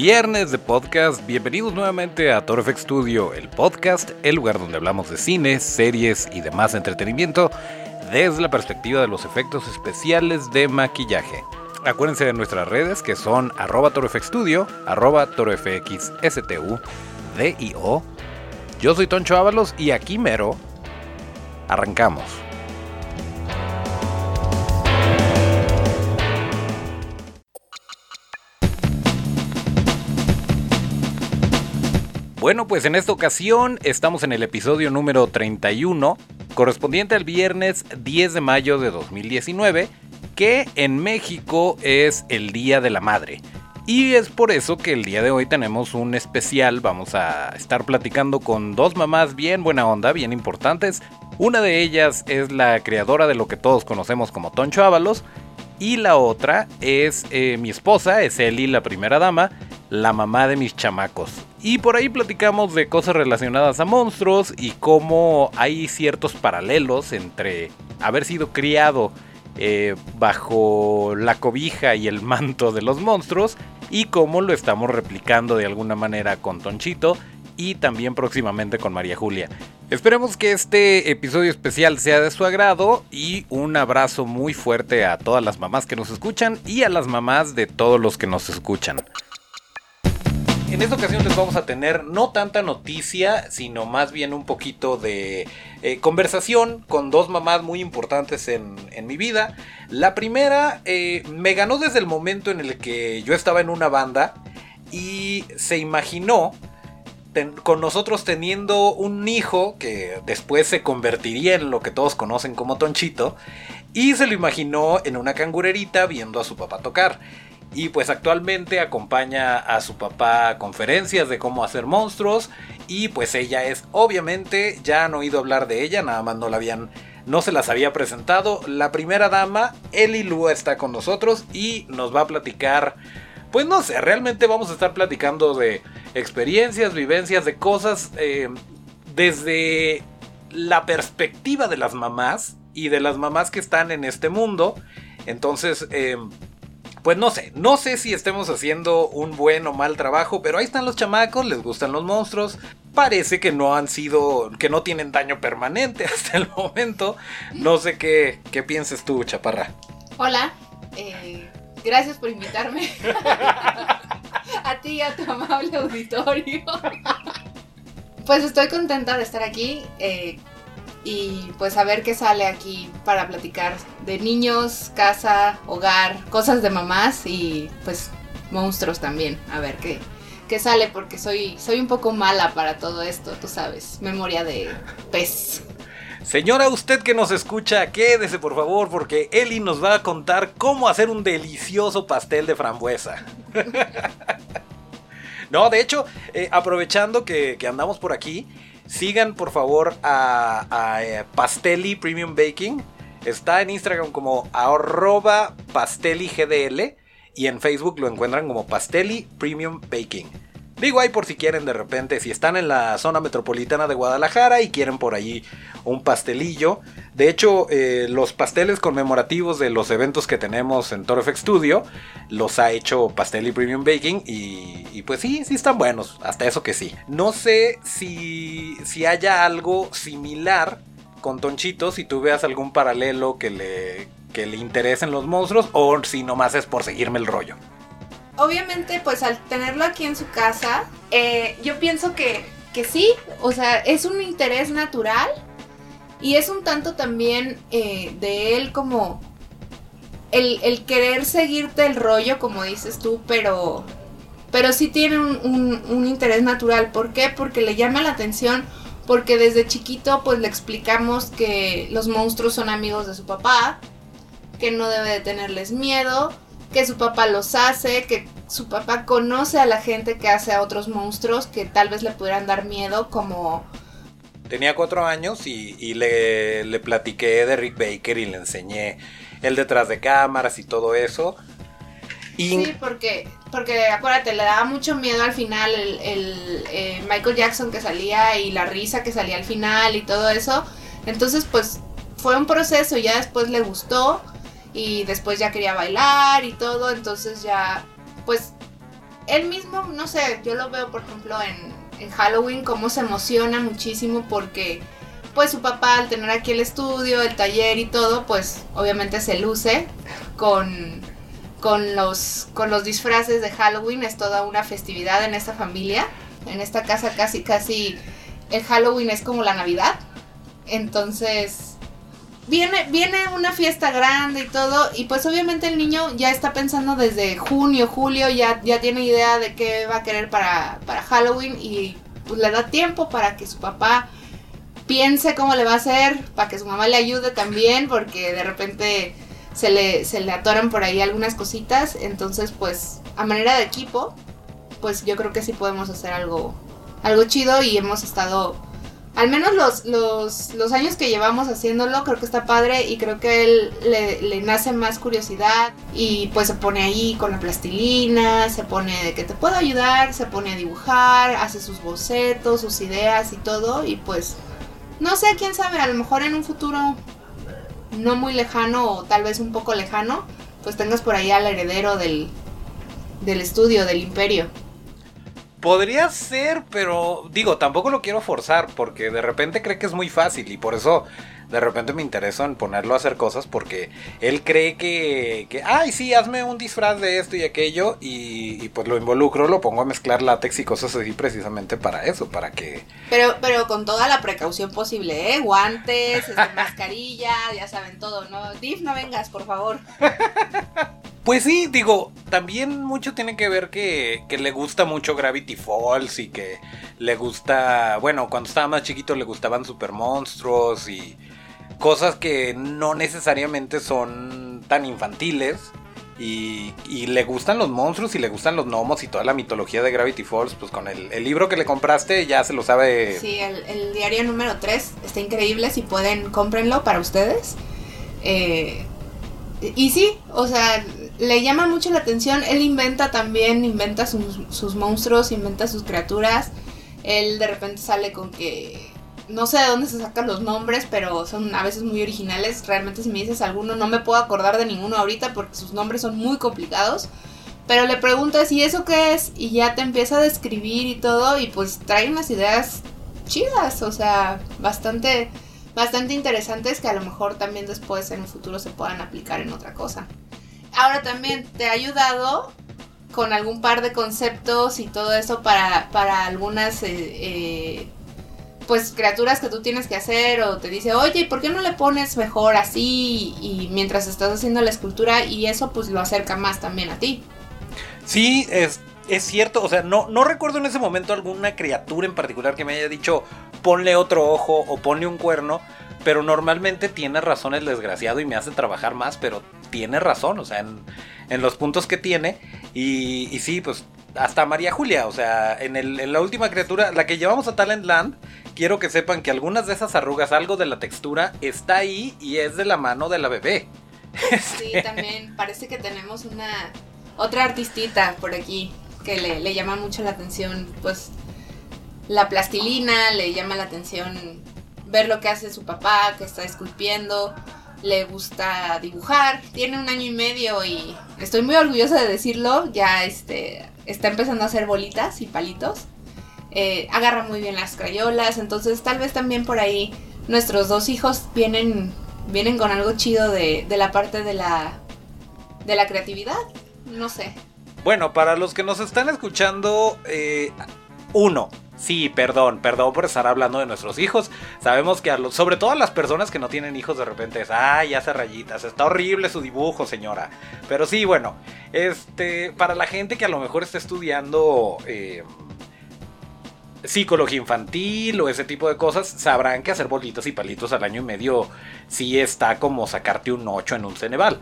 viernes de podcast. Bienvenidos nuevamente a Toro FX Studio, el podcast, el lugar donde hablamos de cine, series y demás entretenimiento desde la perspectiva de los efectos especiales de maquillaje. Acuérdense de nuestras redes que son arroba torofxstudio, arroba torofxstu, D-I-O. Yo soy Toncho Ábalos y aquí mero arrancamos. Bueno, pues en esta ocasión estamos en el episodio número 31, correspondiente al viernes 10 de mayo de 2019, que en México es el Día de la Madre. Y es por eso que el día de hoy tenemos un especial, vamos a estar platicando con dos mamás bien buena onda, bien importantes. Una de ellas es la creadora de lo que todos conocemos como Toncho Ábalos, y la otra es eh, mi esposa, es Eli, la primera dama, la mamá de mis chamacos. Y por ahí platicamos de cosas relacionadas a monstruos y cómo hay ciertos paralelos entre haber sido criado eh, bajo la cobija y el manto de los monstruos y cómo lo estamos replicando de alguna manera con Tonchito y también próximamente con María Julia. Esperemos que este episodio especial sea de su agrado y un abrazo muy fuerte a todas las mamás que nos escuchan y a las mamás de todos los que nos escuchan. En esta ocasión les vamos a tener no tanta noticia, sino más bien un poquito de eh, conversación con dos mamás muy importantes en, mi vida. La primera eh, me ganó desde el momento en el que yo estaba en una banda y se imaginó con nosotros teniendo un hijo que después se convertiría en lo que todos conocen como Tonchito y se lo imaginó en una cangurerita viendo a su papá tocar. Y pues actualmente acompaña a su papá a conferencias de cómo hacer monstruos. Y pues ella es, obviamente, ya han oído hablar de ella, nada más no la habían, no se las había presentado. La primera dama, Eli Lua, está con nosotros y nos va a platicar. Pues no sé, realmente vamos a estar platicando de experiencias, vivencias, de cosas eh, desde la perspectiva de las mamás y de las mamás que están en este mundo. Entonces, eh, pues no sé, no sé si estemos haciendo un buen o mal trabajo, pero ahí están los chamacos, les gustan los monstruos. Parece que no han sido, que no tienen daño permanente hasta el momento. No sé qué, qué pienses tú, Chaparra. Hola, eh, gracias por invitarme. a ti y a tu amable auditorio. pues estoy contenta de estar aquí. Eh, y pues a ver qué sale aquí para platicar de niños, casa, hogar, cosas de mamás y pues monstruos también. A ver qué, qué sale porque soy, soy un poco mala para todo esto, tú sabes, memoria de pez. Señora, usted que nos escucha, quédese por favor porque Eli nos va a contar cómo hacer un delicioso pastel de frambuesa. no, de hecho, eh, aprovechando que, que andamos por aquí, Sigan por favor a, eh, Pasteli Premium Baking. Está en Instagram como arroba pasteligdl y en Facebook lo encuentran como Pasteli Premium Baking. Digo ahí por si quieren de repente, si están en la zona metropolitana de Guadalajara y quieren por allí un pastelillo. De hecho, eh, los pasteles conmemorativos de los eventos que tenemos en FX Studio los ha hecho Pasteli Premium Baking y, y, pues sí, sí están buenos, hasta eso que sí. No sé si, si haya algo similar con Tonchito, si tú veas algún paralelo que le, que le interesen los monstruos o si nomás es por seguirme el rollo obviamente, pues al tenerlo aquí en su casa, eh, yo pienso que, que sí, o sea, es un interés natural y es un tanto también eh, de él como el, querer seguirte el rollo, como dices tú, pero, pero sí tiene un, un, interés natural. ¿Por qué? Porque le llama la atención, porque desde chiquito pues le explicamos que los monstruos son amigos de su papá, que no debe de tenerles miedo que su papá los hace, que su papá conoce a la gente que hace a otros monstruos que tal vez le pudieran dar miedo, como... Tenía cuatro años y, le, le, platiqué de Rick Baker y le enseñé el detrás de cámaras y todo eso. Sí, porque, porque acuérdate, le daba mucho miedo al final el, el eh, Michael Jackson que salía y la risa que salía al final y todo eso. Entonces, pues fue un proceso, ya después le gustó y después ya quería bailar y todo, entonces ya, pues él mismo, no sé, yo lo veo por ejemplo en, en Halloween, cómo se emociona muchísimo porque pues su papá al tener aquí el estudio, el taller y todo, pues obviamente se luce con, con, los, con los disfraces de Halloween, es toda una festividad en esta familia, en esta casa casi casi el Halloween es como la Navidad, entonces viene, viene una fiesta grande y todo, y pues obviamente el niño ya está pensando desde junio, julio, ya, ya tiene idea de qué va a querer para, para Halloween y pues le da tiempo para que su papá piense cómo le va a hacer, para que su mamá le ayude también, porque de repente se le, se le atoran por ahí algunas cositas, entonces pues a manera de equipo, pues yo creo que sí podemos hacer algo, algo chido y hemos estado al menos los, los, los, años que llevamos haciéndolo, creo que está padre y creo que él le, le, nace más curiosidad y pues se pone ahí con la plastilina, se pone de que te puedo ayudar, se pone a dibujar, hace sus bocetos, sus ideas y todo y pues no sé, quién sabe, a lo mejor en un futuro no muy lejano o tal vez un poco lejano, pues tengas por ahí al heredero del, del estudio, del imperio. Podría ser, pero digo, tampoco lo quiero forzar porque de repente cree que es muy fácil y por eso de repente me interesó en ponerlo a hacer cosas porque él cree que, que ay, sí, hazme un disfraz de esto y aquello y, pues lo involucro, lo pongo a mezclar látex y cosas así precisamente para eso, para que... Pero, pero con toda la precaución posible, ¿eh? Guantes, este, mascarilla, ya saben todo, ¿no? Div, no vengas, por favor. Pues sí, digo, también mucho tiene que ver que, que, le gusta mucho Gravity Falls y que le gusta, bueno, cuando estaba más chiquito le gustaban Super Monstruos y cosas que no necesariamente son tan infantiles. Y, y, le gustan los monstruos y le gustan los gnomos y toda la mitología de Gravity Falls, pues con el, libro que le compraste ya se lo sabe. Sí, el, el, diario número 3 está increíble, si pueden, cómprenlo para ustedes. Eh, y sí, o sea, le llama mucho la atención, él inventa también, inventa sus, monstruos, inventa sus criaturas. Él de repente sale con que no sé de dónde se sacan los nombres, pero son a veces muy originales. Realmente si me dices alguno, no me puedo acordar de ninguno ahorita porque sus nombres son muy complicados. Pero le preguntas, ¿y eso qué es? Y ya te empieza a describir y todo, y pues trae unas ideas chidas, o sea, bastante, bastante interesantes que a lo mejor también después en el futuro se puedan aplicar en otra cosa. Ahora también te ha ayudado con algún par de conceptos y todo eso para, para algunas eh, eh, pues criaturas que tú tienes que hacer o te dice, oye, ¿por qué no le pones mejor así? Y mientras estás haciendo la escultura y eso pues lo acerca más también a ti. Sí, es, es cierto, o sea, no, no recuerdo en ese momento alguna criatura en particular que me haya dicho, ponle otro ojo o ponle un cuerno, pero normalmente tiene razón el desgraciado y me hace trabajar más, pero tiene razón, o sea, en, en los puntos que tiene. Y, sí, pues hasta María Julia, o sea, en, el, la última criatura, la que llevamos a Talentland, quiero que sepan que algunas de esas arrugas, algo de la textura, está ahí y es de la mano de la bebé. Sí, también parece que tenemos una otra artistita por aquí que le, le llama mucho la atención, pues la plastilina, le llama la atención ver lo que hace su papá, que está esculpiendo, le gusta dibujar, tiene un año y medio y estoy muy orgullosa de decirlo, ya este, está empezando a hacer bolitas y palitos. Eh, agarra muy bien las crayolas, entonces tal vez también por ahí nuestros dos hijos vienen, vienen con algo chido de, de la parte de la, de la creatividad, no sé. Bueno, para los que nos están escuchando, eh, uno, Sí, perdón, perdón por estar hablando de nuestros hijos. Sabemos que sobre todo a las personas que no tienen hijos de repente es, ay, hace rayitas, está horrible su dibujo, señora. Pero sí, bueno, este, para la gente que a lo mejor está estudiando eh, psicología infantil o ese tipo de cosas, sabrán que hacer bolitas y palitos al año y medio sí está como sacarte un 8 en un Ceneval.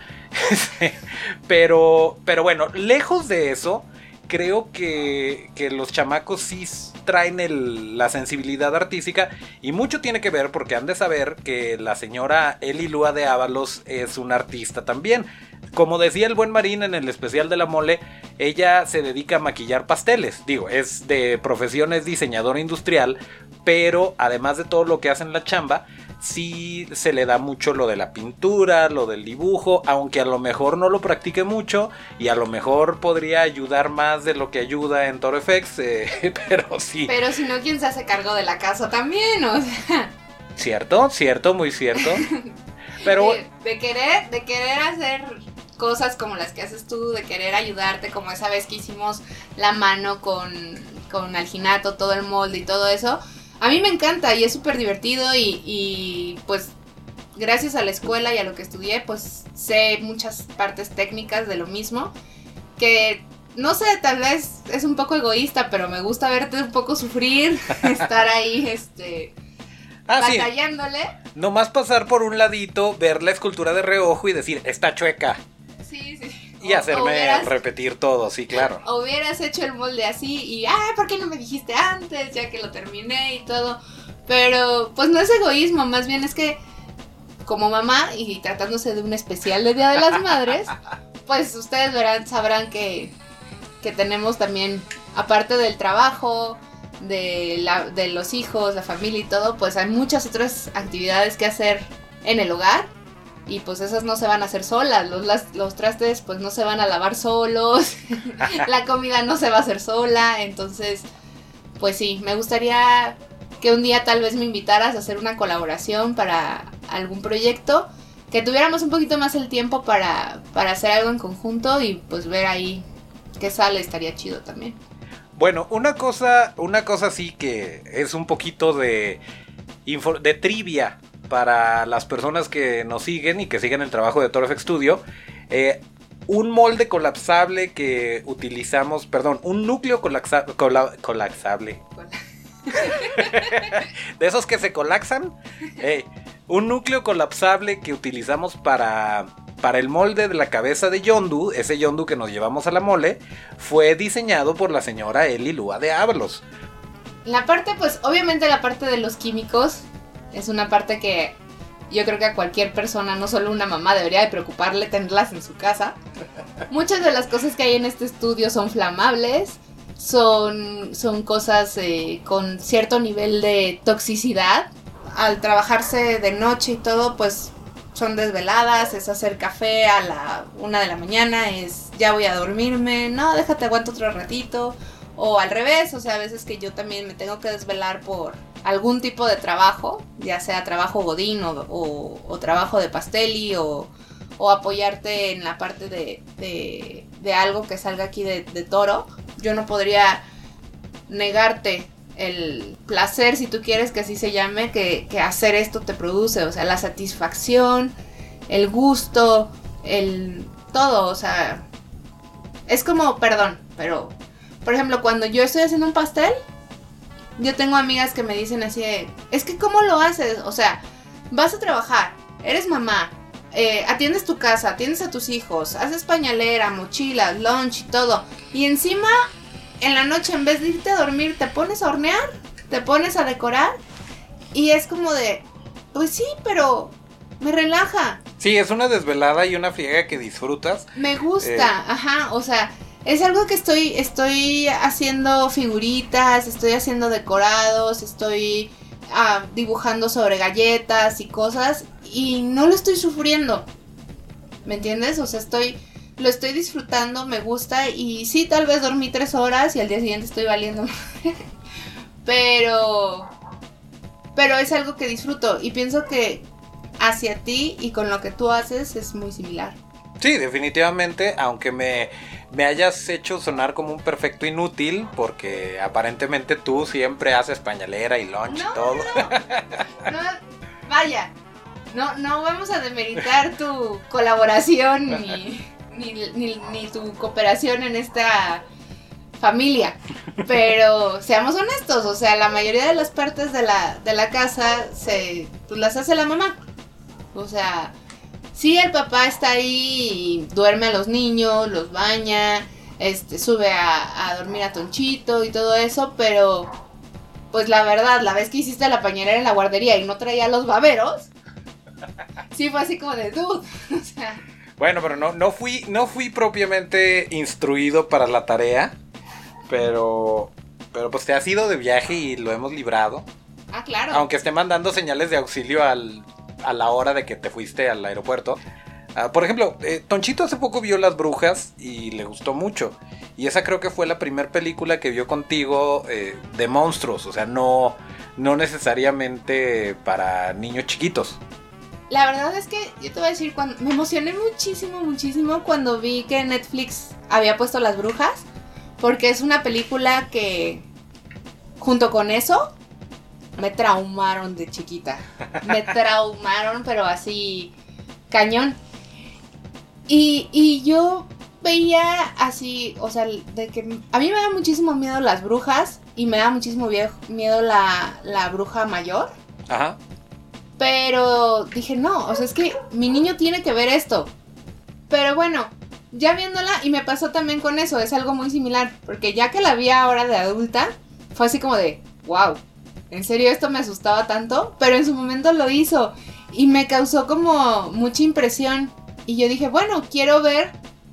pero, pero bueno, lejos de eso creo que, que, los chamacos sí traen el, la sensibilidad artística y mucho tiene que ver porque han de saber que la señora Eli Lua de Ábalos es una artista también. Como decía el buen Marín en el especial de la mole, ella se dedica a maquillar pasteles. Digo, es de profesión, es diseñadora industrial, pero además de todo lo que hace en la chamba, sí se le da mucho lo de la pintura, lo del dibujo, aunque a lo mejor no lo practique mucho y a lo mejor podría ayudar más de lo que ayuda en Toro FX, eh, pero sí. Pero si no, ¿quién se hace cargo de la casa también? O sea. Cierto, cierto, muy cierto. Pero de, querer, de querer hacer cosas como las que haces tú, de querer ayudarte, como esa vez que hicimos la mano con, con Alginato, todo el molde y todo eso. A mí me encanta y es súper divertido y, y pues gracias a la escuela y a lo que estudié, pues sé muchas partes técnicas de lo mismo. Que no sé, tal vez es un poco egoísta, pero me gusta verte un poco sufrir, estar ahí, este, ah, batallándole. Nomás pasar por un ladito, ver la escultura de reojo y decir, está chueca. Sí, sí. Y hacerme repetir todo, sí, claro. O hubieras hecho el molde así y, ah, ¿por qué no me dijiste antes? Ya que lo terminé y todo. Pero, pues no es egoísmo, más bien es que, como mamá y tratándose de un especial de Día de las Madres, pues ustedes verán, sabrán que, que tenemos también, aparte del trabajo, de, la, de los hijos, la familia y todo, pues hay muchas otras actividades que hacer en el hogar y pues esas no se van a hacer solas, los, los trastes pues no se van a lavar solos, la comida no se va a hacer sola, entonces pues sí, me gustaría que un día tal vez me invitaras a hacer una colaboración para algún proyecto, que tuviéramos un poquito más el tiempo para, para hacer algo en conjunto y pues ver ahí qué sale, estaría chido también. Bueno, una cosa, una cosa sí que es un poquito de, de trivia para las personas que nos siguen y que siguen el trabajo de ToroFX Studio. Eh, un molde colapsable que utilizamos, perdón, un núcleo colapsable. de esos que se colapsan. Eh, un núcleo colapsable que utilizamos para, para el molde de la cabeza de Yondu, ese Yondu que nos llevamos a la mole, fue diseñado por la señora Eli Lua de Ábalos. La parte, pues, obviamente la parte de los químicos es una parte que yo creo que a cualquier persona, no solo una mamá, debería de preocuparle tenerlas en su casa. Muchas de las cosas que hay en este estudio son flamables, son, son cosas eh, con cierto nivel de toxicidad. Al trabajarse de noche y todo, pues son desveladas, es hacer café a la una de la mañana, es ya voy a dormirme, no, déjate aguanto otro ratito. O al revés, o sea, a veces que yo también me tengo que desvelar por algún tipo de trabajo, ya sea trabajo godín o, trabajo de pasteli o, apoyarte en la parte de, de, algo que salga aquí de, toro, yo no podría negarte el placer, si tú quieres que así se llame, que, que, hacer esto te produce, o sea, la satisfacción, el gusto, el todo, o sea, es como, perdón, pero, por ejemplo, cuando yo estoy haciendo un pastel, yo tengo amigas que me dicen así de, es que ¿cómo lo haces? O sea, vas a trabajar, eres mamá, eh, atiendes tu casa, atiendes a tus hijos, haces pañalera, mochilas, lunch y todo. Y encima, en la noche, en vez de irte a dormir, te pones a hornear, te pones a decorar. Y es como de, pues sí, pero me relaja. Sí, es una desvelada y una friega que disfrutas. Me gusta, eh, ajá, o sea, es algo que estoy, estoy haciendo figuritas, estoy haciendo decorados, estoy ah, dibujando sobre galletas y cosas y no lo estoy sufriendo. ¿Me entiendes? O sea, estoy, lo estoy disfrutando, me gusta y sí, tal vez dormí tres horas y al día siguiente estoy valiendo. pero, pero es algo que disfruto y pienso que hacia ti y con lo que tú haces es muy similar. Sí, definitivamente, aunque me, hayas hecho sonar como un perfecto inútil, porque aparentemente tú siempre haces pañalera y lunch y todo. No, vaya, no, no vamos a demeritar tu colaboración ni, tu cooperación en esta familia. Pero seamos honestos, o sea, la mayoría de las partes de la, de la casa se, pues las hace la mamá. O sea, Sí, el papá está ahí y duerme a los niños, los baña, este, sube a, dormir a Tonchito y todo eso, pero pues la verdad, la vez que hiciste la pañalera en la guardería y no traía los baberos, sí fue así como de dude. o sea. Bueno, pero no, no fui, no fui propiamente instruido para la tarea. Pero. Pero pues te has ido de viaje y lo hemos librado. Ah, claro. Aunque esté mandando señales de auxilio al, a la hora de que te fuiste al aeropuerto. Ah, por ejemplo, eh, Tonchito hace poco vio Las Brujas y le gustó mucho. Y esa creo que fue la primera película que vio contigo eh, de monstruos. O sea, no, no necesariamente para niños chiquitos. La verdad es que yo te voy a decir, me emocioné muchísimo, muchísimo cuando vi que Netflix había puesto Las Brujas. Porque es una película que, junto con eso, me traumaron de chiquita. Me traumaron, pero así, cañón. Y, y yo veía así, o sea, de que a mí me da muchísimo miedo las brujas y me da muchísimo miedo la, la bruja mayor. Ajá. Pero dije, no, o sea, es que mi niño tiene que ver esto. Pero bueno, ya viéndola, y me pasó también con eso, es algo muy similar, porque ya que la vi ahora de adulta, fue así como de, wow, en serio esto me asustaba tanto, pero en su momento lo hizo y me causó como mucha impresión. Y yo dije, bueno, quiero ver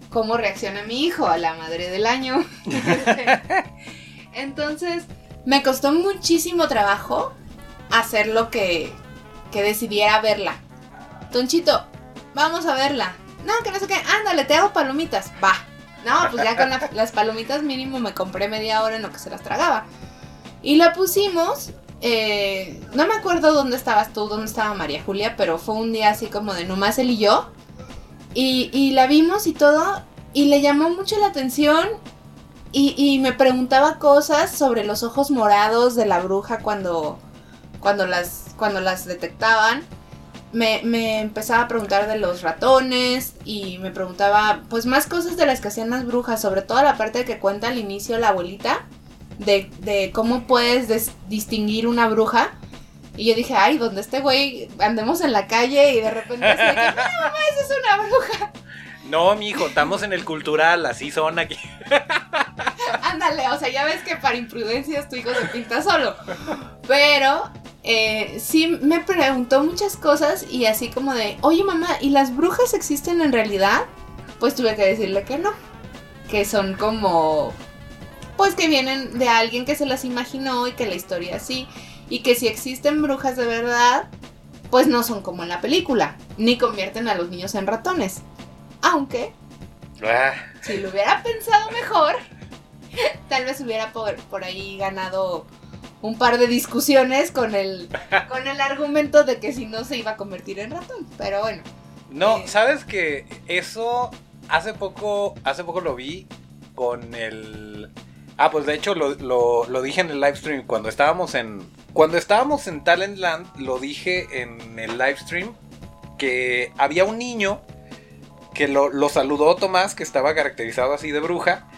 cómo reacciona mi hijo a la madre del año. Entonces, me costó muchísimo trabajo hacer lo que, que decidiera verla. Tonchito, vamos a verla. No, que no sé qué, ándale, te hago palomitas. Va. No, pues ya con las palomitas mínimo me compré media hora en lo que se las tragaba. Y la pusimos. Eh, no me acuerdo dónde estabas tú, dónde estaba María Julia, pero fue un día así como de nomás él y yo. Y, la vimos y todo, y le llamó mucho la atención. Y, me preguntaba cosas sobre los ojos morados de la bruja cuando, cuando, las, cuando las detectaban. Me, me, empezaba a preguntar de los ratones y me preguntaba pues más cosas de las que hacían las brujas, sobre todo la parte que cuenta al inicio la abuelita, de, de cómo puedes distinguir una bruja. Y yo dije, ay, donde este güey andemos en la calle y de repente no, mamá, esa es una bruja. No, mijo, estamos en el cultural, así son aquí. Ándale, o sea, ya ves que para imprudencias tu hijo se pinta solo. Pero eh, sí me preguntó muchas cosas y así como de, oye mamá, ¿y las brujas existen en realidad? Pues tuve que decirle que no. Que son como, pues que vienen de alguien que se las imaginó y que la historia así y que si existen brujas de verdad, pues no son como en la película, ni convierten a los niños en ratones. Aunque, ah. si lo hubiera pensado mejor, tal vez hubiera por, por, ahí ganado un par de discusiones con el, con el argumento de que si no se iba a convertir en ratón. Pero bueno. No, eh, sabes que eso hace poco, hace poco lo vi con el... Ah, pues de hecho lo, lo, lo dije en el live stream cuando estábamos en, cuando estábamos en Talentland, lo dije en el live stream, que había un niño que lo, saludó Tomás, que estaba caracterizado así de bruja,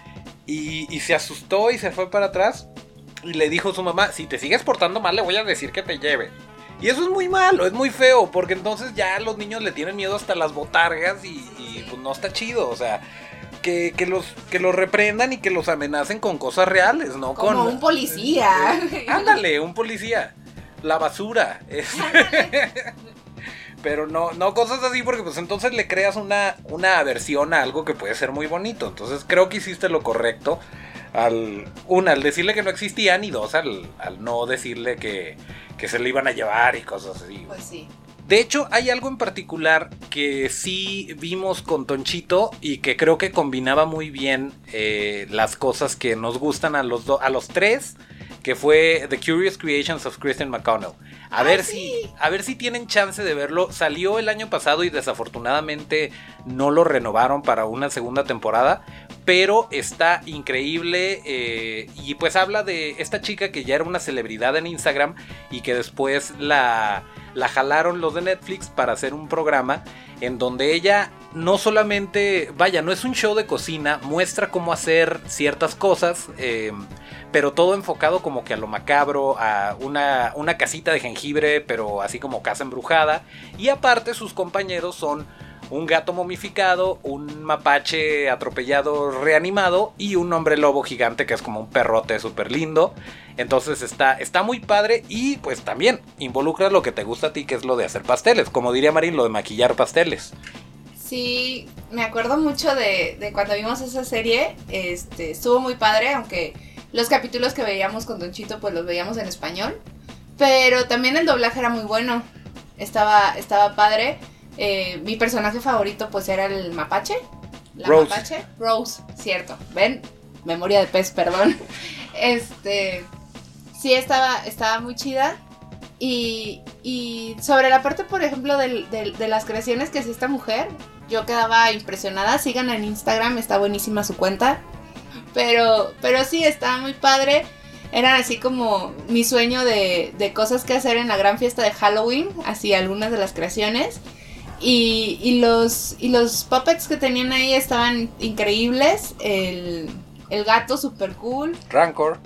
y, se asustó y se fue para atrás. Y le dijo a su mamá, si te sigues portando mal, le voy a decir que te lleve. Y eso es muy malo, es muy feo, porque entonces ya los niños le tienen miedo hasta las botargas y, y pues no está chido, o sea que, los, que los reprendan y que los amenacen con cosas reales, ¿no? Como un policía. ándale, un policía. La basura. Pero no, no cosas así porque pues entonces le creas una, una aversión a algo que puede ser muy bonito. Entonces creo que hiciste lo correcto. Al, una, al decirle que no existían y dos, al, al no decirle que, que se le iban a llevar y cosas así. Pues sí. De hecho, hay algo en particular que sí vimos con Tonchito y que creo que combinaba muy bien eh, las cosas que nos gustan a los, a los tres, que fue The Curious Creations of Christian McConnell. A ver si, a ver si tienen chance de verlo. Salió el año pasado y desafortunadamente no lo renovaron para una segunda temporada, pero está increíble eh, y pues habla de esta chica que ya era una celebridad en Instagram y que después la la jalaron los de Netflix para hacer un programa en donde ella no solamente, vaya, no es un show de cocina, muestra cómo hacer ciertas cosas, eh, pero todo enfocado como que a lo macabro, a una, una casita de jengibre, pero así como casa embrujada. Y aparte sus compañeros son un gato momificado, un mapache atropellado reanimado y un hombre lobo gigante que es como un perrote súper lindo. Entonces está, está muy padre y pues también involucra lo que te gusta a ti, que es lo de hacer pasteles, como diría Marín, lo de maquillar pasteles. Sí, me acuerdo mucho de, de cuando vimos esa serie, este, estuvo muy padre, aunque los capítulos que veíamos con Don Chito pues los veíamos en español. Pero también el doblaje era muy bueno. Estaba, estaba padre. Eh, mi personaje favorito pues era el mapache. La Rose. mapache. Rose, cierto. ¿Ven? Memoria de pez, perdón. Este. Sí, estaba, estaba muy chida. Y, y sobre la parte, por ejemplo, del- del- de las creaciones que hacía esta mujer, yo quedaba impresionada. Sigan en Instagram, está buenísima su cuenta. Pero, pero sí, estaba muy padre. Eran así como mi sueño de, de cosas que hacer en la gran fiesta de Halloween, así algunas de las creaciones. Y, y los, y los puppets que tenían ahí estaban increíbles. El, el gato super cool. Rancor.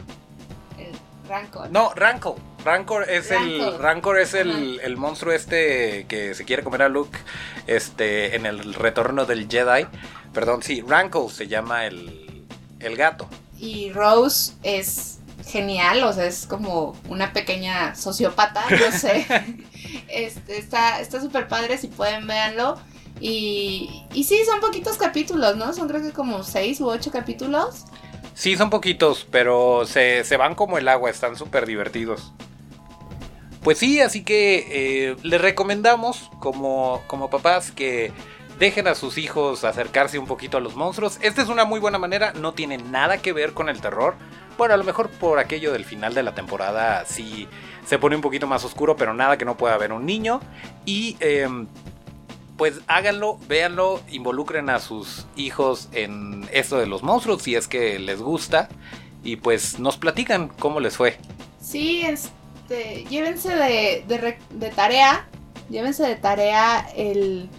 El Rancor. No, Rancor. Rancor es el Rancor. Rancor es el, el monstruo este que se quiere comer a Luke este en el retorno del Jedi. Perdón, sí, Rancor se llama el, el gato. Y Rose es genial, o sea, es como una pequeña sociópata, no sé. este, está está súper padre, si pueden véanlo. Y, y sí, son poquitos capítulos, ¿no? Son creo que como seis u ocho capítulos. Sí, son poquitos, pero se, se van como el agua, están súper divertidos. Pues sí, así que eh, les recomendamos como, como papás que dejen a sus hijos acercarse un poquito a los monstruos. Esta es una muy buena manera, no tiene nada que ver con el terror. Bueno, a lo mejor por aquello del final de la temporada sí se pone un poquito más oscuro, pero nada que no pueda ver un niño. Y em, pues háganlo, véanlo, involucren a sus hijos en esto de los monstruos si es que les gusta. Y pues nos platican cómo les fue. Sí, este, llévense de, de tarea, llévense de tarea el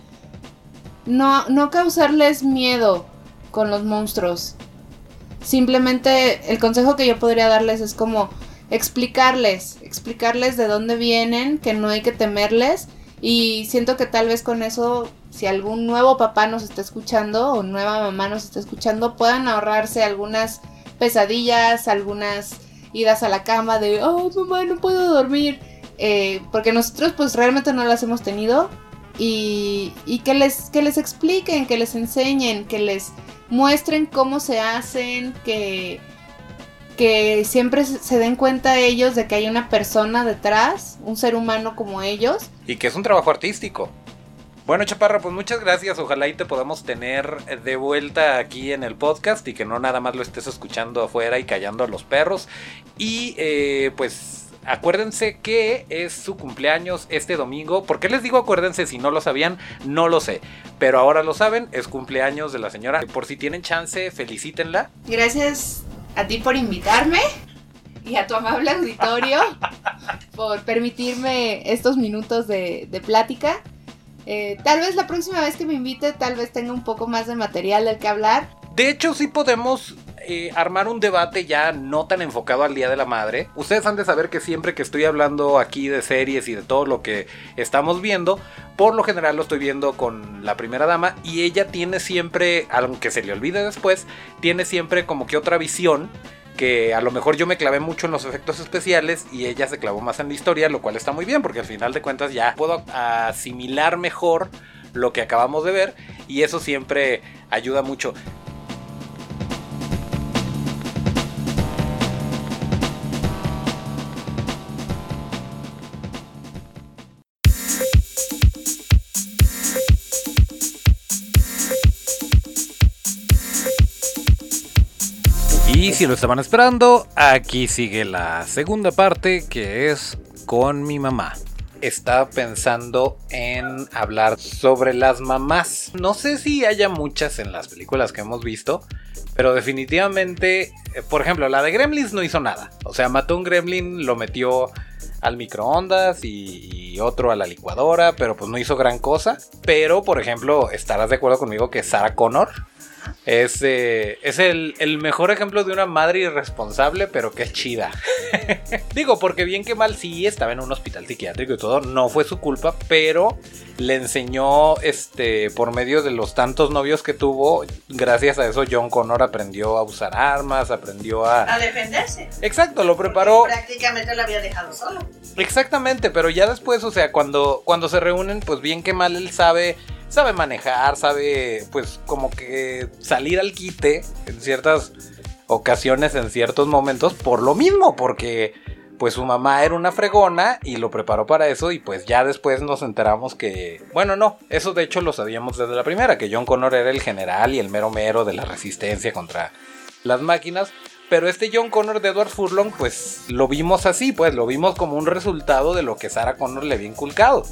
no, no causarles miedo con los monstruos. Simplemente el consejo que yo podría darles es como explicarles, explicarles de dónde vienen, que no hay que temerles y siento que tal vez con eso, si algún nuevo papá nos está escuchando o nueva mamá nos está escuchando, puedan ahorrarse algunas pesadillas, algunas idas a la cama de, oh mamá, no puedo dormir. Eh, porque nosotros pues realmente no las hemos tenido. Y, y que, les, que les expliquen, que les enseñen, que les muestren cómo se hacen, que, que siempre se den cuenta ellos de que hay una persona detrás, un ser humano como ellos. Y que es un trabajo artístico. Bueno, Chaparra, pues muchas gracias. Ojalá y te podamos tener de vuelta aquí en el podcast y que no nada más lo estés escuchando afuera y callando a los perros. Y eh, pues acuérdense que es su cumpleaños este domingo. ¿Por qué les digo acuérdense si no lo sabían? No lo sé. Pero ahora lo saben, es cumpleaños de la señora. Por si tienen chance, felicítenla. Gracias a ti por invitarme y a tu amable auditorio por permitirme estos minutos de, de plática. Eh, tal vez la próxima vez que me invite, tal vez tenga un poco más de material del que hablar. De hecho, sí podemos eh, armar un debate ya no tan enfocado al Día de la Madre. Ustedes han de saber que siempre que estoy hablando aquí de series y de todo lo que estamos viendo, por lo general lo estoy viendo con la primera dama y ella tiene siempre, aunque se le olvide después, tiene siempre como que otra visión que a lo mejor yo me clavé mucho en los efectos especiales y ella se clavó más en la historia, lo cual está muy bien porque al final de cuentas ya puedo asimilar mejor lo que acabamos de ver y eso siempre ayuda mucho. Si lo estaban esperando, aquí sigue la segunda parte que es con mi mamá. Estaba pensando en hablar sobre las mamás. No sé si haya muchas en las películas que hemos visto, pero definitivamente, eh, por ejemplo, la de Gremlins no hizo nada. O sea, mató un Gremlin, lo metió al microondas y, y otro a la licuadora, pero pues no hizo gran cosa. Pero, por ejemplo, estarás de acuerdo conmigo que Sarah Connor es, eh, es el, el mejor ejemplo de una madre irresponsable, pero que es chida. Digo, porque bien que mal sí estaba en un hospital psiquiátrico y todo, no fue su culpa, pero le enseñó, este, por medio de los tantos novios que tuvo, gracias a eso John Connor aprendió a usar armas, aprendió a... A defenderse. Exacto, lo preparó. Prácticamente lo había dejado solo. Exactamente, pero ya después, o sea, cuando, cuando se reúnen, pues bien que mal él sabe, sabe manejar, sabe, pues como que salir al quite en ciertas ocasiones, en ciertos momentos, por lo mismo, porque pues su mamá era una fregona y lo preparó para eso y pues ya después nos enteramos que, bueno, no, eso de hecho lo sabíamos desde la primera, que John Connor era el general y el mero mero de la resistencia contra las máquinas. Pero este John Connor de Edward Furlong, pues lo vimos así, pues lo vimos como un resultado de lo que Sarah Connor le había inculcado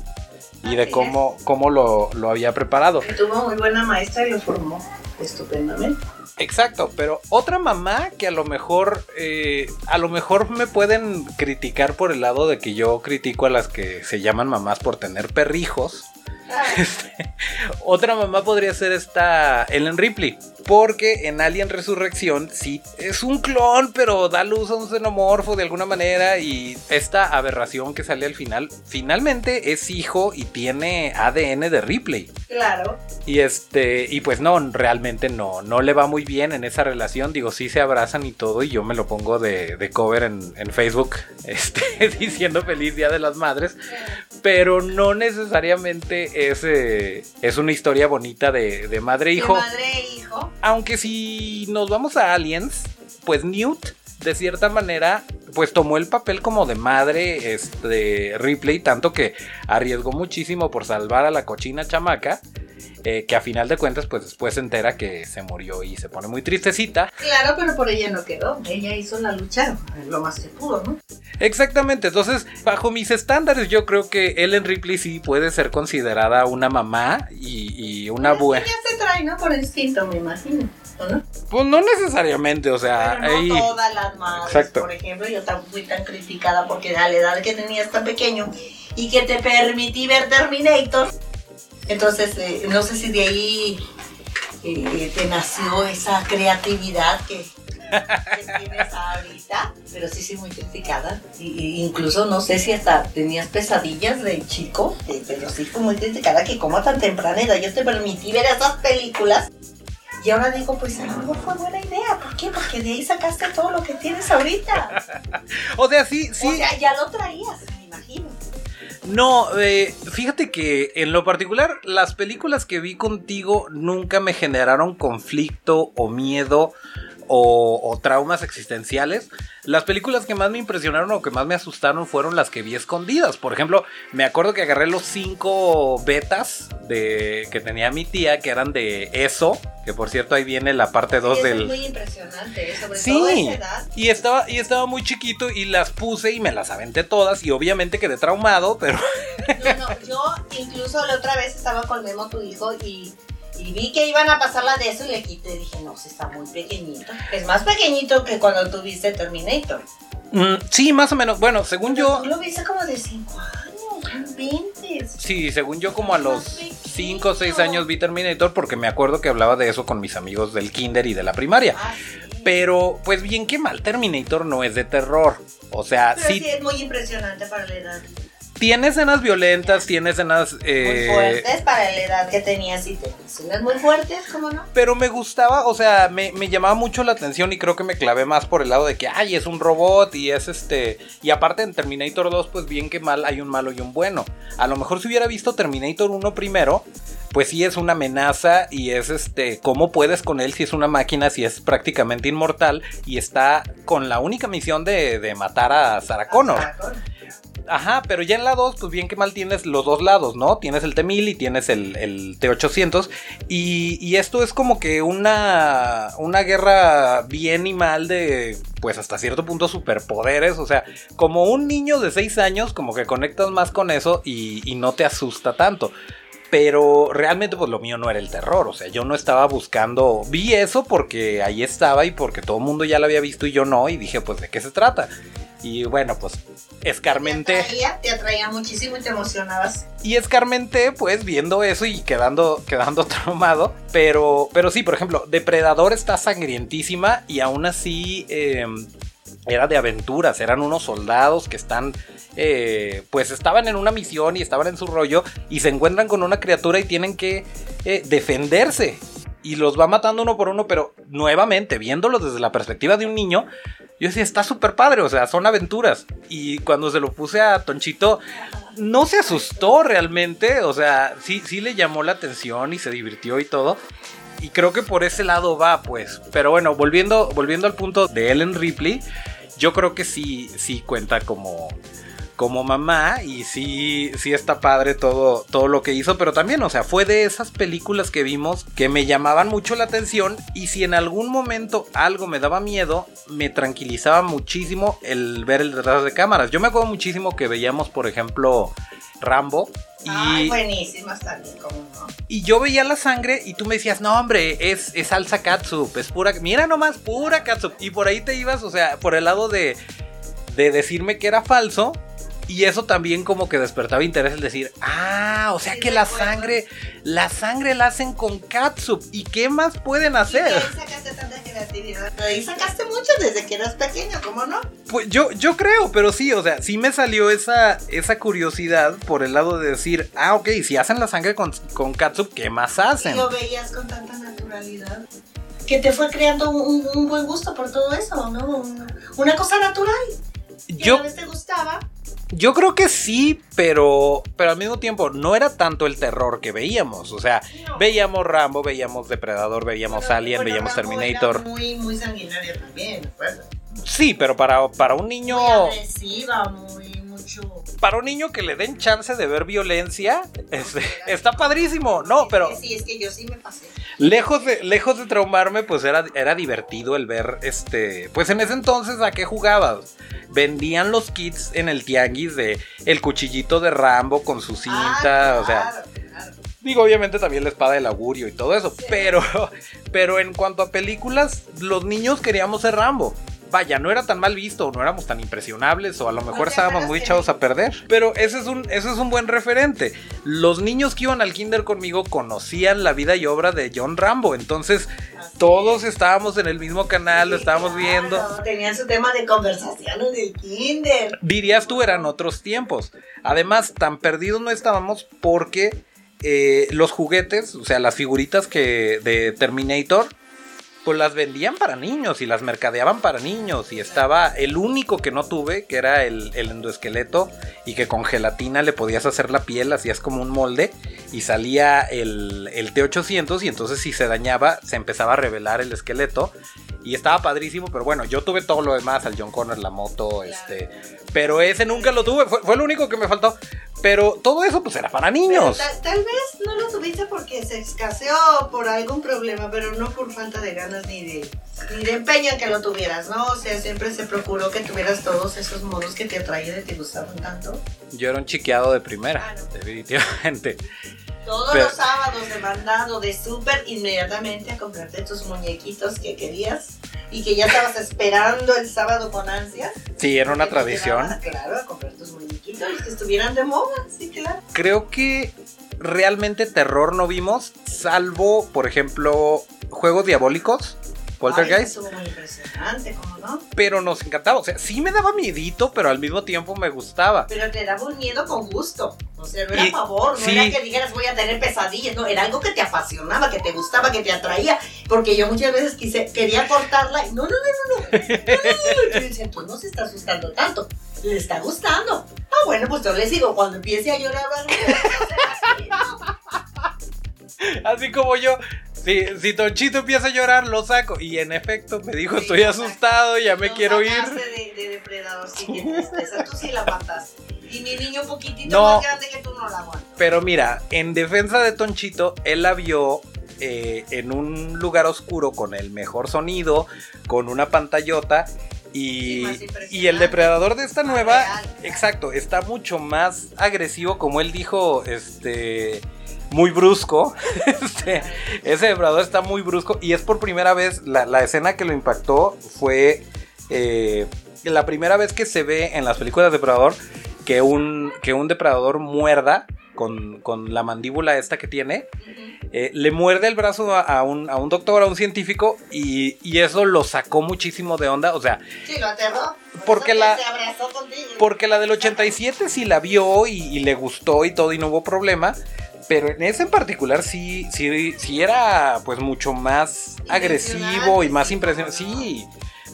y de cómo, cómo lo, lo había preparado. Tuvo muy buena maestra y lo formó estupendamente. Exacto, pero otra mamá que a lo mejor, eh, a lo mejor me pueden criticar por el lado de que yo critico a las que se llaman mamás por tener perrijos. Este, otra mamá podría ser esta Ellen Ripley. Porque en Alien Resurrección sí es un clon, pero da luz a un xenomorfo de alguna manera. Y esta aberración que sale al final, finalmente es hijo y tiene ADN de Ripley. Claro. Y este, y pues no, realmente no, no le va muy bien en esa relación. Digo, sí se abrazan y todo, y yo me lo pongo de, de cover en, en, Facebook, este, diciendo feliz día de las madres. Pero no necesariamente es, eh, es una historia bonita de, de madre-hijo. De madre-hijo. Aunque si nos vamos a Aliens, pues Newt, de cierta manera, pues tomó el papel como de madre este, Ripley, tanto que arriesgó muchísimo por salvar a la cochina chamaca. Eh, que a final de cuentas, pues después se entera que se murió y se pone muy tristecita. Claro, pero por ella no quedó. Ella hizo la lucha lo más que pudo, ¿no? Exactamente. Entonces, bajo mis estándares, yo creo que Ellen Ripley sí puede ser considerada una mamá y, y una buena. Ya se trae, ¿no? Por instinto, me imagino. ¿no? Pues no necesariamente, o sea, Pero no ahí... todas las madres, Exacto. por ejemplo, yo tan, fui tan criticada porque a la edad que tenías tan pequeño y que te permití ver Terminator, entonces eh, no sé si de ahí eh, te nació esa creatividad que, que tienes ahorita, pero sí, sí, muy criticada. Y, incluso no sé si hasta tenías pesadillas de chico, eh, pero sí fue muy criticada que como a tan temprana edad yo te permití ver esas películas. Y ahora digo, pues a lo mejor fue buena idea. ¿Por qué? Porque de ahí sacaste todo lo que tienes ahorita. O sea, sí, sí. O sea, ya lo traías, me imagino. No, eh, fíjate que en lo particular las películas que vi contigo nunca me generaron conflicto o miedo o, o, traumas existenciales. Las películas que más me impresionaron o que más me asustaron fueron las que vi escondidas. Por ejemplo, me acuerdo que agarré los cinco betas de, que tenía mi tía, que eran de eso. Que por cierto, ahí viene la parte 2 Sí, eso del. Es muy impresionante, sobre Sí, todo a esa edad. y estaba, y estaba muy chiquito y las puse y me las aventé todas y obviamente quedé traumado, pero No, no, yo incluso la otra vez estaba con Memo, tu hijo, y, y vi que iban a pasarla de eso y le quité. Dije, no, si está muy pequeñito. Es más pequeñito que cuando tuviste Terminator. Mm, sí, más o menos. Bueno, según yo, Tú lo viste como de 5 años, 20. sí, según yo como a los 5 o 6 años vi Terminator porque me acuerdo que hablaba de eso con mis amigos del kinder y de la primaria. Ah, sí. Pero, pues bien que mal, Terminator no es de terror. O sea, Pero sí. sí es muy impresionante para la edad. Tiene escenas violentas, tiene escenas... eh, Muy fuertes para la edad que tenías y te escenas muy fuertes, ¿cómo no? Pero me gustaba, o sea, me, me llamaba mucho la atención y creo que me clavé más por el lado de que, ay, es un robot y es este... Y aparte en Terminator 2, pues bien que mal hay un malo y un bueno. A lo mejor si hubiera visto Terminator 1 primero, pues sí es una amenaza y es este, ¿cómo puedes con él si es una máquina, si es prácticamente inmortal y está con la única misión de, de matar a Sarah Connor? Sarah Connor. Ajá, pero ya en la 2, pues bien que mal tienes los dos lados, ¿no? Tienes el T-1000 y tienes el, el T-800. Y, y esto es como que una, una guerra bien y mal de, pues hasta cierto punto, superpoderes. O sea, como un niño de 6 años, como que conectas más con eso y, y no te asusta tanto. Pero realmente pues lo mío no era el terror, o sea, yo no estaba buscando, vi eso porque ahí estaba y porque todo el mundo ya lo había visto y yo no, y dije pues de qué se trata. Y bueno, pues escarmenté. Te atraía, te atraía muchísimo y te emocionabas. Y escarmenté, pues, viendo eso y quedando, quedando traumado. Pero, pero sí, por ejemplo, Depredador está sangrientísima y aún así eh, era de aventuras. Eran unos soldados que están, eh, pues, estaban en una misión y estaban en su rollo y se encuentran con una criatura y tienen que eh, defenderse. Y los va matando uno por uno, pero nuevamente, viéndolo desde la perspectiva de un niño, yo decía, está súper padre, o sea, son aventuras. Y cuando se lo puse a Tonchito, no se asustó realmente, o sea, sí, sí le llamó la atención y se divirtió y todo. Y creo que por ese lado va, pues. Pero bueno, volviendo, volviendo al punto de Ellen Ripley, yo creo que sí, sí cuenta como, como mamá y sí, sí está padre todo, todo lo que hizo, pero también, o sea, fue de esas películas que vimos que me llamaban mucho la atención y si en algún momento algo me daba miedo, me tranquilizaba muchísimo el ver el detrás de cámaras. Yo me acuerdo muchísimo que veíamos, por ejemplo, Rambo. Y, Ay, buenísimas también, como no. y yo veía la sangre y tú me decías, no hombre, es, es salsa catsup, es pura, mira nomás, pura catsup. Y por ahí te ibas, o sea, por el lado de, de decirme que era falso. Y eso también como que despertaba interés el decir, ah, o sea Sí, que la acuerdo. sangre, la sangre la hacen con catsup. ¿Y qué más pueden Y de hacer? ahí sacaste tanta creatividad. Ahí sacaste mucho desde que eras pequeño, ¿cómo no? Pues yo, yo creo, pero sí, o sea, sí me salió esa, esa curiosidad por el lado de decir, ah, ok, si hacen la sangre con, con catsup, ¿qué más hacen? Y lo veías con tanta naturalidad. Que te fue creando un, un- buen gusto por todo eso, ¿no? Un- Una cosa natural. Yo, te gustaba. yo creo que sí, pero, pero al mismo tiempo no era tanto el terror que veíamos. O sea, No. veíamos Rambo, veíamos Depredador, veíamos Alien, bueno, veíamos Rambo Terminator. Era muy, muy sanguinaria también, ¿de acuerdo? Sí, pero para, para un niño. Muy agresiva, muy mucho. Para un niño que le den chance de ver violencia, este, está padrísimo. No, pero Sí, es que yo sí me pasé. Lejos de, lejos de traumarme, pues era, era divertido el ver, este, pues en ese entonces a qué jugabas. Vendían los kits en el tianguis de el cuchillito de Rambo con su cinta, Ah, o sea, digo obviamente también la espada del augurio y todo eso, Sí. pero, pero en cuanto a películas, los niños queríamos ser Rambo. Vaya, no era tan mal visto, no éramos tan impresionables, o a lo mejor estábamos muy echados a perder. Pero ese es un, ese es un buen referente. Los niños que iban al kinder conmigo conocían la vida y obra de John Rambo. Entonces, Así todos estábamos en el mismo canal, lo estábamos claro, viendo. Tenían su tema de conversación en el kinder. Dirías tú, eran otros tiempos. Además, tan perdidos no estábamos porque eh, los juguetes, o sea, las figuritas que de Terminator, pues las vendían para niños y las mercadeaban para niños. Y estaba el único que no tuve, que era el, el endoesqueleto, y que con gelatina le podías hacer la piel, hacías como un molde, y salía el, el T800, y entonces si se dañaba, se empezaba a revelar el esqueleto. Y estaba padrísimo, pero bueno, yo tuve todo lo demás, al John Connor, la moto, este. Pero ese nunca lo tuve, fue, fue lo único que me faltó. Pero todo eso pues era para niños. tal, tal vez no lo tuviste porque se escaseó por algún problema, pero no por falta de ganas ni de, ni de empeño en que lo tuvieras, ¿no? O sea, siempre se procuró que tuvieras todos esos modos que te atraían y te gustaban tanto. Yo era un chiqueado de primera, Claro. definitivamente. Todos Pero- los sábados de mandado de súper inmediatamente a comprarte tus muñequitos que querías y que ya estabas esperando el sábado con ansias. Sí, era una tradición. Claro, a comprar tus muñequitos y que estuvieran de moda, sí, claro. Creo que realmente terror no vimos, salvo, por ejemplo, juegos diabólicos, Poltergeist, estuvo muy impresionante, ¿cómo no? pero nos encantaba. O sea, sí me daba miedito, pero al mismo tiempo me gustaba. Pero te daba un miedo con gusto. O sea, no era Y- favor, no sí. era que dijeras voy a tener pesadillas, no, era algo que te apasionaba, que te gustaba, que te atraía. Porque yo muchas veces quise, quería cortarla y no, no, no, no, no. no, no, no. Tú no se está asustando tanto, le está gustando. Ah, bueno, pues yo les digo, cuando empiece a llorar, va a ser así, ¿no? Así como yo, si, si Tonchito empieza a llorar, lo saco. Y en efecto me dijo, estoy asustado, ya me quiero ir. sacaste De, de depredador, sí, qué tristeza. Tú sí la. Y mi niño poquitito No. más grande que tú no la aguantas. Pero mira, en defensa de Tonchito, él la vio eh, en un lugar oscuro con el mejor sonido, con una pantallota. Y, y el depredador de esta nueva, real, exacto, está mucho más agresivo, como él dijo, este, muy brusco. Este, ese depredador está muy brusco y es por primera vez, la, la escena que lo impactó fue eh, la primera vez que se ve en las películas de depredador que un, que un depredador muerda con, con la mandíbula esta que tiene, eh, le muerde el brazo a, a un, a un doctor, a un científico y, y eso lo sacó muchísimo de onda, o sea, Sí, lo aterró. Por Porque la- Se abrazó porque la del 87 sí la vio y, y le gustó y todo y no hubo problema. Pero en ese en particular sí, sí, sí era pues mucho más agresivo y más impresionante. Sí,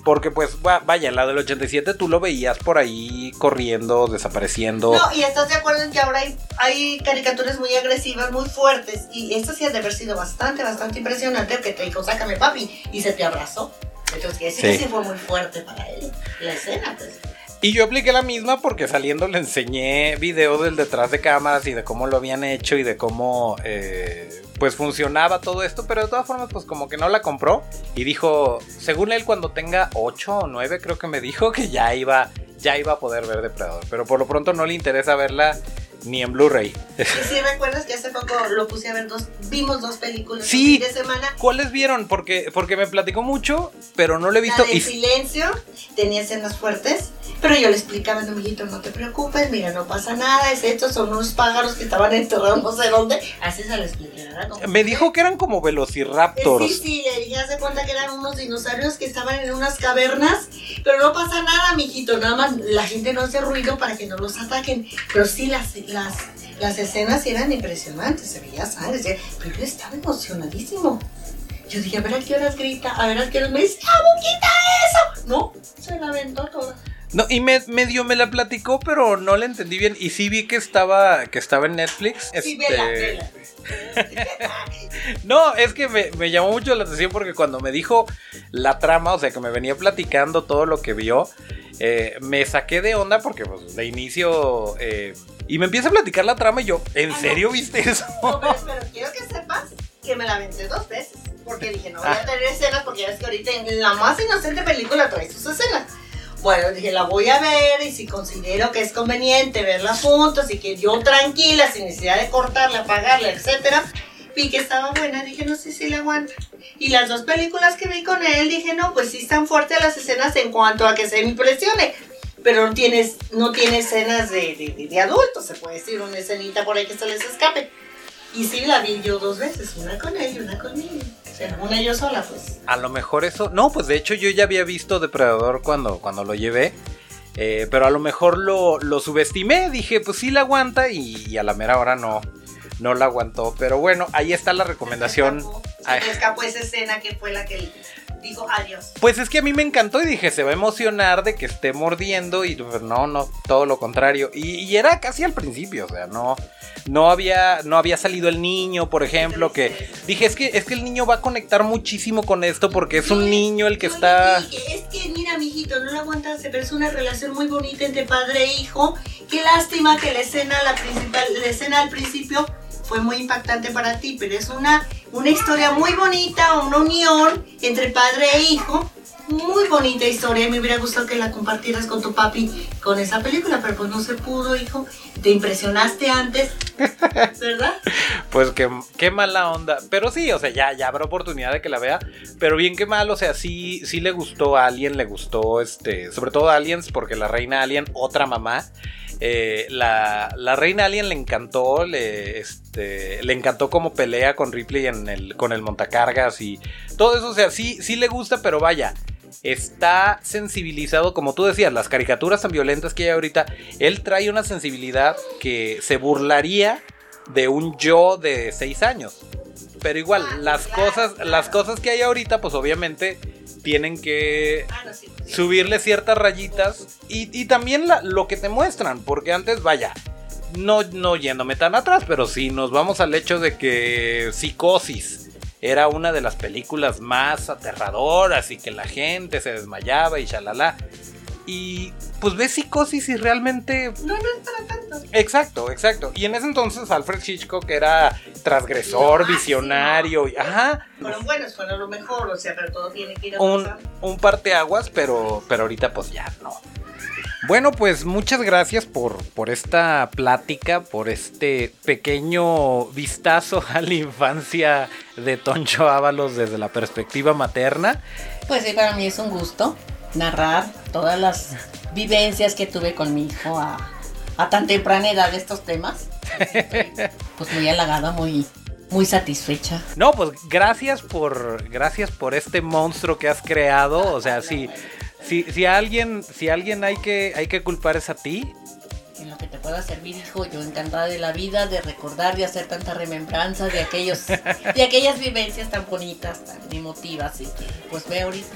porque pues va- vaya, la del 87 tú lo veías por ahí corriendo, desapareciendo. No, y estás de acuerdo en que ahora hay, hay caricaturas muy agresivas, muy fuertes. Y esta sí ha de haber sido bastante, bastante impresionante. Que te dijo, sácame papi. Y se te abrazó. Entonces, Sí. que sí fue muy fuerte para él, la escena, pues. Y yo apliqué la misma porque saliendo le enseñé videos del detrás de cámaras y de cómo lo habían hecho y de cómo eh, pues funcionaba todo esto, pero de todas formas pues como que no la compró y dijo, según él cuando tenga 8 o 9 creo que me dijo que ya iba, ya iba a poder ver Depredador, pero por lo pronto no le interesa verla ni en Blu-ray. Y si recuerdas que hace poco lo puse a ver dos, vimos dos películas Sí. de semana. ¿Cuáles vieron? Porque, porque me platicó mucho, pero no lo he visto. La de y- silencio tenía escenas fuertes, pero yo le explicaba, no, mijito, no te preocupes, mira, no pasa nada, es esto, son unos pájaros que estaban enterrados no sé dónde. Así se lo expliqué, ¿verdad? Como- me dijo que eran como velociraptors. Sí, sí, le dije, hace cuenta que eran unos dinosaurios que estaban en unas cavernas, pero no pasa nada, mijito, nada más la gente no hace ruido para que no los ataquen. Pero sí, las, las, las escenas eran impresionantes, se veía sangre, pero yo estaba emocionadísimo. Yo dije, a ver a qué horas grita, a ver a qué horas me dice, ¡ah, quita eso! No, se la aventó toda. No, y me, medio me la platicó, pero no la entendí bien. Y sí vi que estaba, que estaba en Netflix. Sí, Este, vela, vela. No, es que me, me llamó mucho la atención porque cuando me dijo la trama, o sea, que me venía platicando todo lo que vio, eh, me saqué de onda porque pues, de inicio... eh, y me empieza a platicar la trama y yo, ¿en Ah, no. serio viste eso? No, pero, pero quiero que sepas que me la aventé dos veces. Porque dije, no voy Ah. a tener escenas porque ya ves que ahorita en la más inocente película trae sus escenas. Bueno, dije, la voy a ver y si considero que es conveniente verla juntos y que yo tranquila, sin necesidad de cortarla, apagarla, etcétera, vi que estaba buena, dije, no sé si la aguanto. Y las dos películas que vi con él, dije, no, pues sí están fuertes las escenas en cuanto a que se me impresione. Pero no tienes, no tiene escenas de, de, de- adultos, se puede decir, una escenita por ahí que se les escape. Y sí, la vi yo dos veces, una con él y una conmigo. O sea, una yo sola, pues. A lo mejor eso. No, pues de hecho yo ya había visto Depredador cuando, cuando lo llevé. eh, pero a lo mejor lo, lo subestimé. Dije, pues sí la aguanta. Y, y a la mera hora no, no la aguantó. Pero bueno, ahí está la recomendación. Se me escapó, se Ay. me escapó esa escena que fue la que dijo adiós. Pues es que a mí me encantó y dije, se va a emocionar de que esté mordiendo. Y pues, no, no, todo lo contrario. Y, y era casi al principio, o sea, no. No había, no había salido el niño, por ejemplo, que dije, es que, es que el niño va a conectar muchísimo con esto porque es un niño el que está... dije, es que mira, mijito, no lo aguantaste, pero es una relación muy bonita entre padre e hijo. Qué lástima que la escena, la principal, la escena al principio fue muy impactante para ti, pero es una, una historia muy bonita, una unión entre padre e hijo. Muy bonita historia, me hubiera gustado que la compartieras con tu papi con esa película, pero pues no se pudo, hijo. Te impresionaste antes, ¿verdad? Pues qué, qué mala onda. Pero sí, o sea, ya, ya habrá oportunidad de que la vea. Pero bien que mal, o sea, sí, sí le gustó a Alien, le gustó, este, sobre todo a Aliens, porque la reina Alien, otra mamá. eh, la, la reina Alien le encantó, le, este, le encantó cómo pelea con Ripley en el, con el montacargas y todo eso, o sea, sí, sí le gusta, pero vaya, está sensibilizado, como tú decías, las caricaturas tan violentas que hay ahorita, él trae una sensibilidad que se burlaría de un yo de 6 años. Pero igual, Ah, las cosas, las cosas que hay ahorita, pues obviamente tienen que Ah, sí, sí. subirle ciertas rayitas y, y también la- lo que te muestran, porque antes, vaya, no, no yéndome tan atrás, pero si nos vamos al hecho de que Psicosis era una de las películas más aterradoras y que la gente se desmayaba y shalala. Y pues ves Psicosis y realmente No, no es para tanto. Exacto, exacto. Y en ese entonces Alfred Hitchcock era transgresor, visionario, y- ajá, Fueron buenos, fueron lo mejor, o sea, pero todo tiene que ir a un, pasar. un parteaguas, pero, pero ahorita pues ya no. Bueno, pues muchas gracias por, por esta plática, por este pequeño vistazo a la infancia de Toncho Ábalos desde la perspectiva materna. Pues sí, para mí es un gusto narrar todas las vivencias que tuve con mi hijo a, a tan temprana edad de estos temas. Estoy, pues muy halagada, muy, muy satisfecha. No, pues gracias por gracias por este monstruo que has creado. O sea, si, si, si a alguien, si a alguien hay que, hay que culpar es a ti. En lo que te pueda servir, hijo, yo encantada de la vida, de recordar, de hacer tanta remembranza de aquellos, de aquellas vivencias tan bonitas, tan emotivas, y que pues ve ahorita.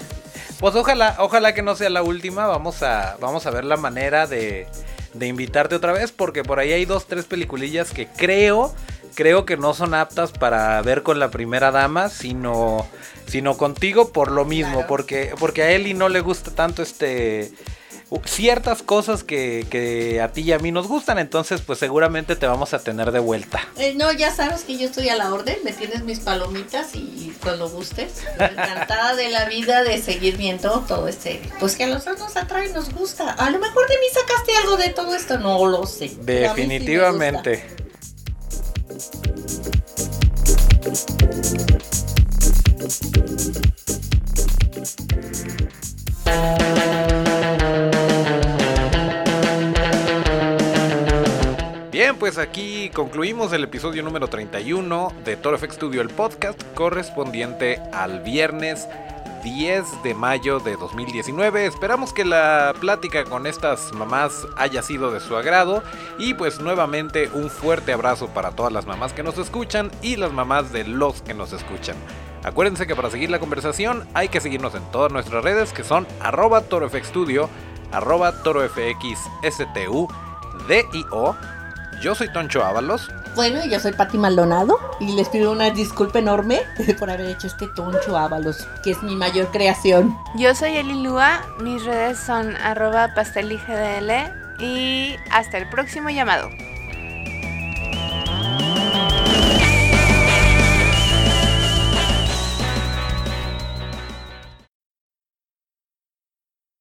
Pues ojalá, ojalá que no sea la última. Vamos a, vamos a ver la manera de, de invitarte otra vez. Porque por ahí hay dos, tres peliculillas que creo creo que no son aptas para ver con la primera dama, sino, sino contigo por lo mismo, Claro. porque, porque a Eli no le gusta tanto este ciertas cosas que, que a ti y a mí nos gustan, entonces pues seguramente te vamos a tener de vuelta. Eh, no, ya sabes que yo estoy a la orden, me tienes mis palomitas y cuando gustes. Encantada de la vida de seguir viendo todo este. Pues que a los dos nos atrae, nos gusta. A lo mejor de mí sacaste algo de todo esto, no lo sé. Definitivamente. Aquí concluimos el episodio número 31 de Toro FX Studio, el podcast correspondiente al viernes 10 de mayo de 2019. Esperamos que la plática con estas mamás haya sido de su agrado y pues nuevamente un fuerte abrazo para todas las mamás que nos escuchan y las mamás de los que nos escuchan. Acuérdense que para seguir la conversación hay que seguirnos en todas nuestras redes que son arroba torofxstudio, arroba torofxstu, DIO. Yo soy Toncho Ábalos. Bueno, yo soy Pati Maldonado y les pido una disculpa enorme por haber hecho este toncho Ábalos, que es mi mayor creación. Yo soy Eli Lua, mis redes son arroba pasteligdl y hasta el próximo llamado.